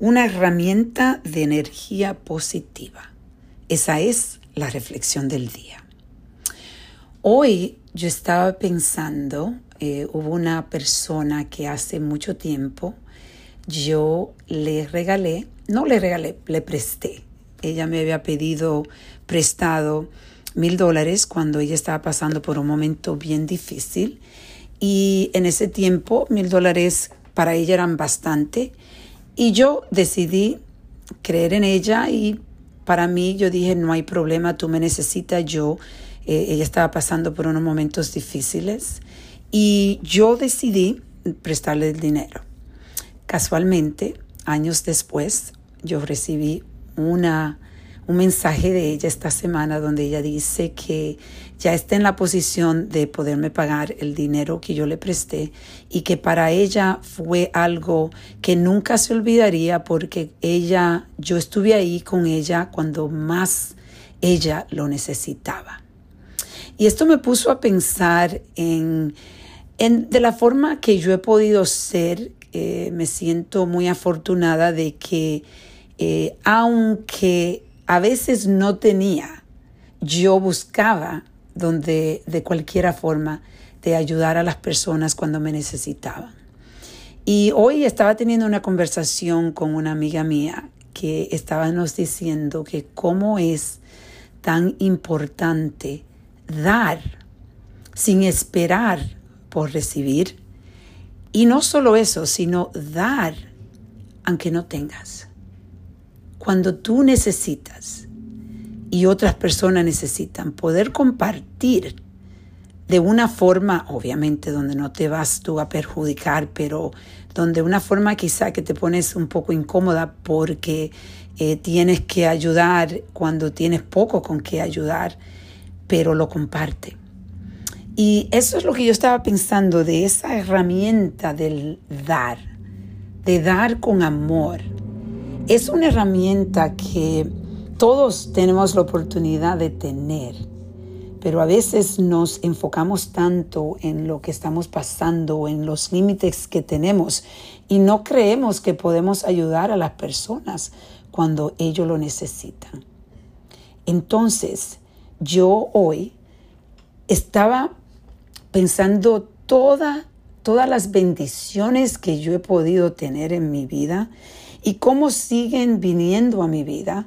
una herramienta de energía positiva. Esa es la reflexión del día. Hoy yo estaba pensando, eh, hubo una persona que hace mucho tiempo yo le regalé, no le regalé, le presté. Ella me había pedido prestado mil dólares cuando ella estaba pasando por un momento bien difícil y en ese tiempo mil dólares para ella eran bastante y yo decidí creer en ella y para mí yo dije no hay problema, tú me necesitas, yo, eh, ella estaba pasando por unos momentos difíciles y yo decidí prestarle el dinero. Casualmente, años después, yo recibí una, un mensaje de ella esta semana donde ella dice que ya está en la posición de poderme pagar el dinero que yo le presté y que para ella fue algo que nunca se olvidaría porque ella, yo estuve ahí con ella cuando más ella lo necesitaba. Y esto me puso a pensar en, en de la forma que yo he podido ser eh, me siento muy afortunada de que eh, aunque a veces no tenía, yo buscaba donde de cualquier forma de ayudar a las personas cuando me necesitaban. Y hoy estaba teniendo una conversación con una amiga mía que estábamos diciendo que cómo es tan importante dar sin esperar por recibir y no solo eso, sino dar aunque no tengas. Cuando tú necesitas y otras personas necesitan poder compartir de una forma, obviamente, donde no te vas tú a perjudicar, pero donde una forma quizá que te pones un poco incómoda porque eh, tienes que ayudar cuando tienes poco con qué ayudar, pero lo comparte. Y eso es lo que yo estaba pensando de esa herramienta del dar, de dar con amor. Es una herramienta que todos tenemos la oportunidad de tener, pero a veces nos enfocamos tanto en lo que estamos pasando, en los límites que tenemos y no creemos que podemos ayudar a las personas cuando ellos lo necesitan. Entonces, yo hoy estaba pensando toda, todas las bendiciones que yo he podido tener en mi vida y cómo siguen viniendo a mi vida,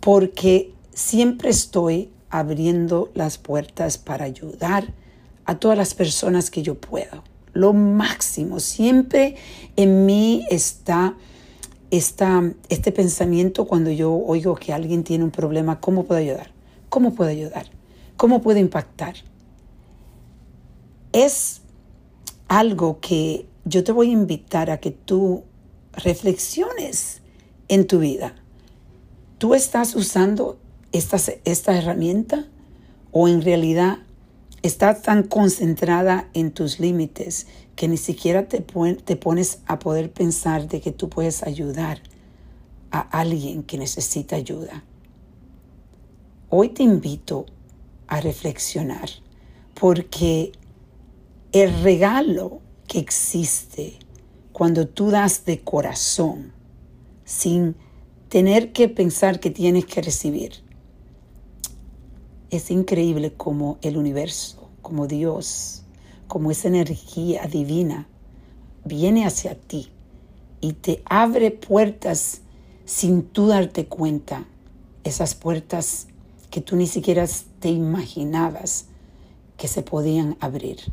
porque siempre estoy abriendo las puertas para ayudar a todas las personas que yo puedo. Lo máximo, siempre en mí está, este pensamiento cuando yo oigo que alguien tiene un problema, ¿cómo puedo ayudar? ¿Cómo puedo ayudar? ¿Cómo puedo impactar? es algo que yo te voy a invitar a que tú reflexiones en tu vida. ¿Tú estás usando esta, esta herramienta o en realidad estás tan concentrada en tus límites que ni siquiera te, te pones a poder pensar de que tú puedes ayudar a alguien que necesita ayuda? Hoy te invito a reflexionar porque el regalo que existe cuando tú das de corazón sin tener que pensar que tienes que recibir. Es increíble como el universo, como Dios, como esa energía divina viene hacia ti y te abre puertas sin tú darte cuenta. Esas puertas que tú ni siquiera te imaginabas que se podían abrir